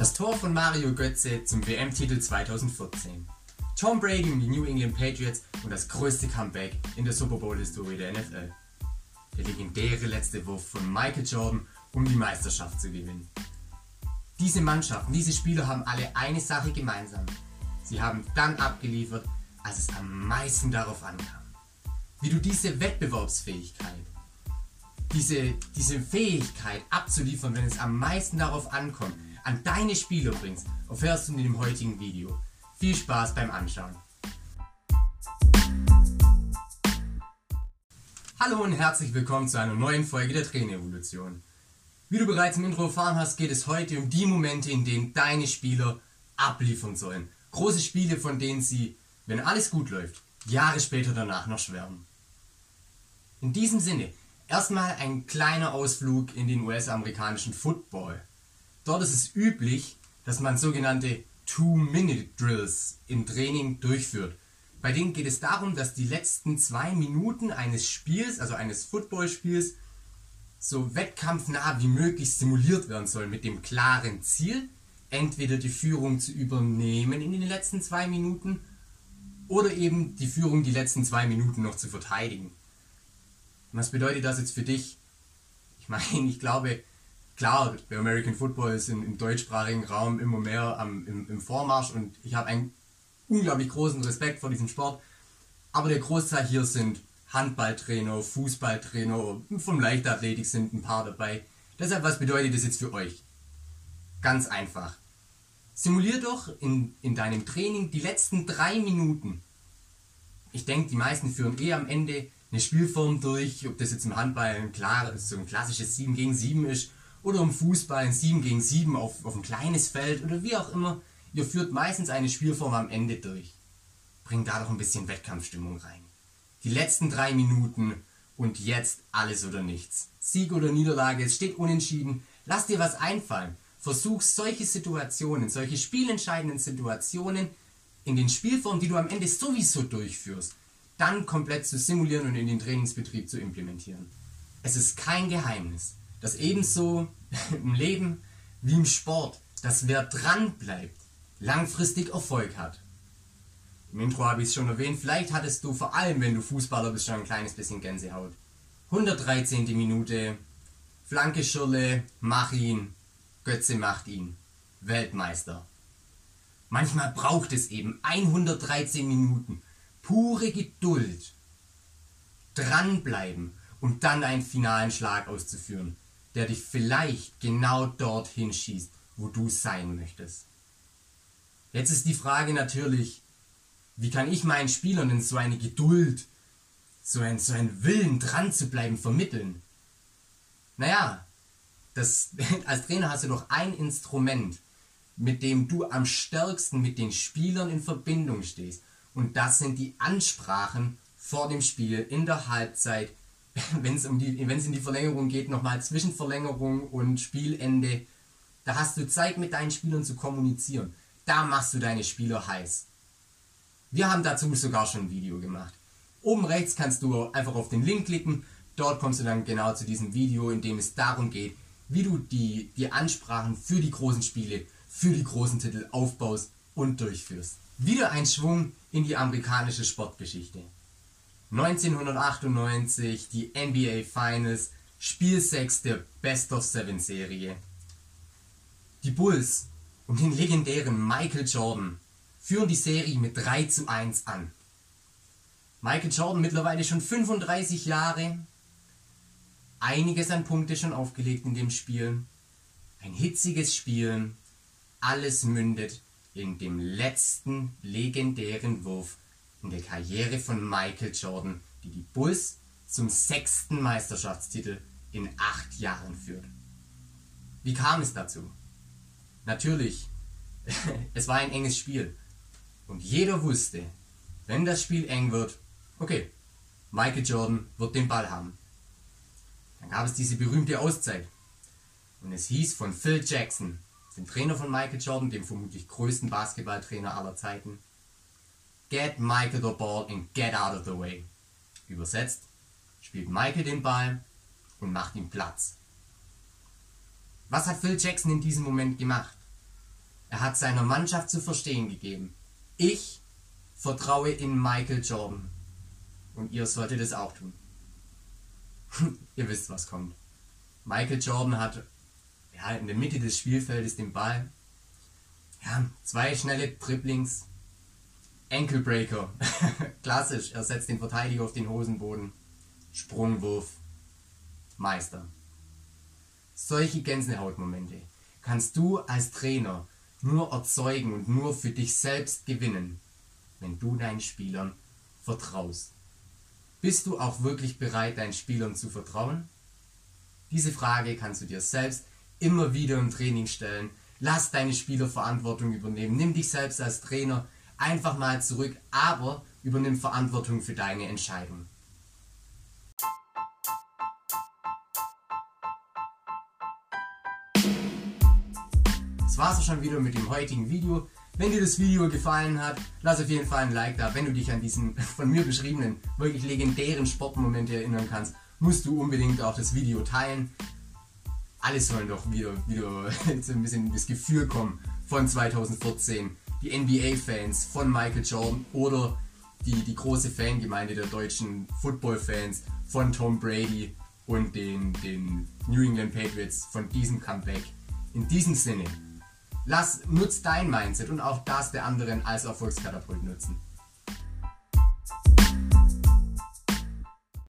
Das Tor von Mario Götze zum WM-Titel 2014. Tom Brady und die New England Patriots und das größte Comeback in der Super Bowl-Historie der NFL. Der legendäre letzte Wurf von Michael Jordan, um die Meisterschaft zu gewinnen. Diese Mannschaften, diese Spieler haben alle eine Sache gemeinsam. Sie haben dann abgeliefert, als es am meisten darauf ankam. Wie du diese Wettbewerbsfähigkeit, diese, diese Fähigkeit abzuliefern, wenn es am meisten darauf ankommt, an deine Spieler bringst, erfährst du in dem heutigen Video. Viel Spaß beim Anschauen. Hallo und herzlich willkommen zu einer neuen Folge der Trainerevolution. Wie du bereits im Intro erfahren hast, geht es heute um die Momente, in denen deine Spieler abliefern sollen. Große Spiele, von denen sie, wenn alles gut läuft, Jahre später danach noch schwärmen. In diesem Sinne, erstmal ein kleiner Ausflug in den US-amerikanischen Football. Dort ist es üblich, dass man sogenannte Two-Minute-Drills im Training durchführt. Bei denen geht es darum, dass die letzten zwei Minuten eines Spiels, also eines Footballspiels, so wettkampfnah wie möglich simuliert werden sollen mit dem klaren Ziel, entweder die Führung zu übernehmen in den letzten zwei Minuten oder eben die Führung die letzten zwei Minuten noch zu verteidigen. Was bedeutet das jetzt für dich? Ich meine, ich glaube, klar, der American Football ist im, im deutschsprachigen Raum immer mehr am, im, im Vormarsch und ich habe einen unglaublich großen Respekt vor diesem Sport. Aber der Großteil hier sind Handballtrainer, Fußballtrainer, vom Leichtathletik sind ein paar dabei. Deshalb, was bedeutet das jetzt für euch? Ganz einfach. Simulier doch in, in deinem Training die letzten drei Minuten. Ich denke, die meisten führen eh am Ende eine Spielform durch, ob das jetzt im Handball ein, klar, so ein klassisches 7 gegen 7 ist oder im Fußball ein 7 gegen 7 auf, auf ein kleines Feld oder wie auch immer. Ihr führt meistens eine Spielform am Ende durch. Bringt da doch ein bisschen Wettkampfstimmung rein. Die letzten drei Minuten und jetzt alles oder nichts. Sieg oder Niederlage, es steht unentschieden. Lass dir was einfallen. Versuch solche Situationen, solche spielentscheidenden Situationen in den Spielformen, die du am Ende sowieso durchführst, dann komplett zu simulieren und in den Trainingsbetrieb zu implementieren. Es ist kein Geheimnis dass ebenso im Leben wie im Sport, dass wer dran bleibt, langfristig Erfolg hat. Im Intro habe ich es schon erwähnt, vielleicht hattest du vor allem, wenn du Fußballer bist, schon ein kleines bisschen Gänsehaut. 113. Minute, Flanke Schirle, mach ihn, Götze macht ihn, Weltmeister. Manchmal braucht es eben 113 Minuten, pure Geduld, dranbleiben und dann einen finalen Schlag auszuführen der dich vielleicht genau dorthin schießt, wo du sein möchtest. Jetzt ist die Frage natürlich, wie kann ich meinen Spielern denn so eine Geduld, so ein, so ein Willen dran zu bleiben vermitteln? Naja, das, als Trainer hast du doch ein Instrument, mit dem du am stärksten mit den Spielern in Verbindung stehst. Und das sind die Ansprachen vor dem Spiel, in der Halbzeit, wenn es um die, in die Verlängerung geht, nochmal zwischen Verlängerung und Spielende. Da hast du Zeit mit deinen Spielern zu kommunizieren. Da machst du deine Spieler heiß. Wir haben dazu sogar schon ein Video gemacht. Oben rechts kannst du einfach auf den Link klicken. Dort kommst du dann genau zu diesem Video, in dem es darum geht, wie du die, die Ansprachen für die großen Spiele, für die großen Titel aufbaust und durchführst. Wieder ein Schwung in die amerikanische Sportgeschichte. 1998 die NBA Finals, Spiel 6 der Best of Seven Serie. Die Bulls um den legendären Michael Jordan führen die Serie mit 3 zu 1 an. Michael Jordan mittlerweile schon 35 Jahre, einiges an Punkte schon aufgelegt in dem Spiel, ein hitziges Spiel, alles mündet in dem letzten legendären Wurf in der Karriere von Michael Jordan, die die Bulls zum sechsten Meisterschaftstitel in acht Jahren führt. Wie kam es dazu? Natürlich, es war ein enges Spiel. Und jeder wusste, wenn das Spiel eng wird, okay, Michael Jordan wird den Ball haben. Dann gab es diese berühmte Auszeit. Und es hieß von Phil Jackson, dem Trainer von Michael Jordan, dem vermutlich größten Basketballtrainer aller Zeiten, Get Michael the ball and get out of the way. Übersetzt, spielt Michael den Ball und macht ihm Platz. Was hat Phil Jackson in diesem Moment gemacht? Er hat seiner Mannschaft zu verstehen gegeben, ich vertraue in Michael Jordan. Und ihr solltet es auch tun. ihr wisst, was kommt. Michael Jordan hat ja, in der Mitte des Spielfeldes den Ball. Ja, zwei schnelle Dribblings. Ankle-Breaker. Klassisch. Er setzt den Verteidiger auf den Hosenboden. Sprungwurf. Meister. Solche Gänsehautmomente kannst du als Trainer nur erzeugen und nur für dich selbst gewinnen, wenn du deinen Spielern vertraust. Bist du auch wirklich bereit, deinen Spielern zu vertrauen? Diese Frage kannst du dir selbst immer wieder im Training stellen. Lass deine Spieler Verantwortung übernehmen. Nimm dich selbst als Trainer einfach mal zurück, aber übernimm Verantwortung für deine Entscheidung. Das war's auch schon wieder mit dem heutigen Video. Wenn dir das Video gefallen hat, lass auf jeden Fall ein Like da. Wenn du dich an diesen von mir beschriebenen, wirklich legendären Sportmomente erinnern kannst, musst du unbedingt auch das Video teilen. Alles sollen doch wieder, wieder so ein bisschen das Gefühl kommen von 2014. Die NBA-Fans von Michael Jordan oder die, die große Fangemeinde der deutschen Football-Fans von Tom Brady und den, den New England Patriots von diesem Comeback. In diesem Sinne, lass, nutz dein Mindset und auch das der anderen als Erfolgskatapult nutzen.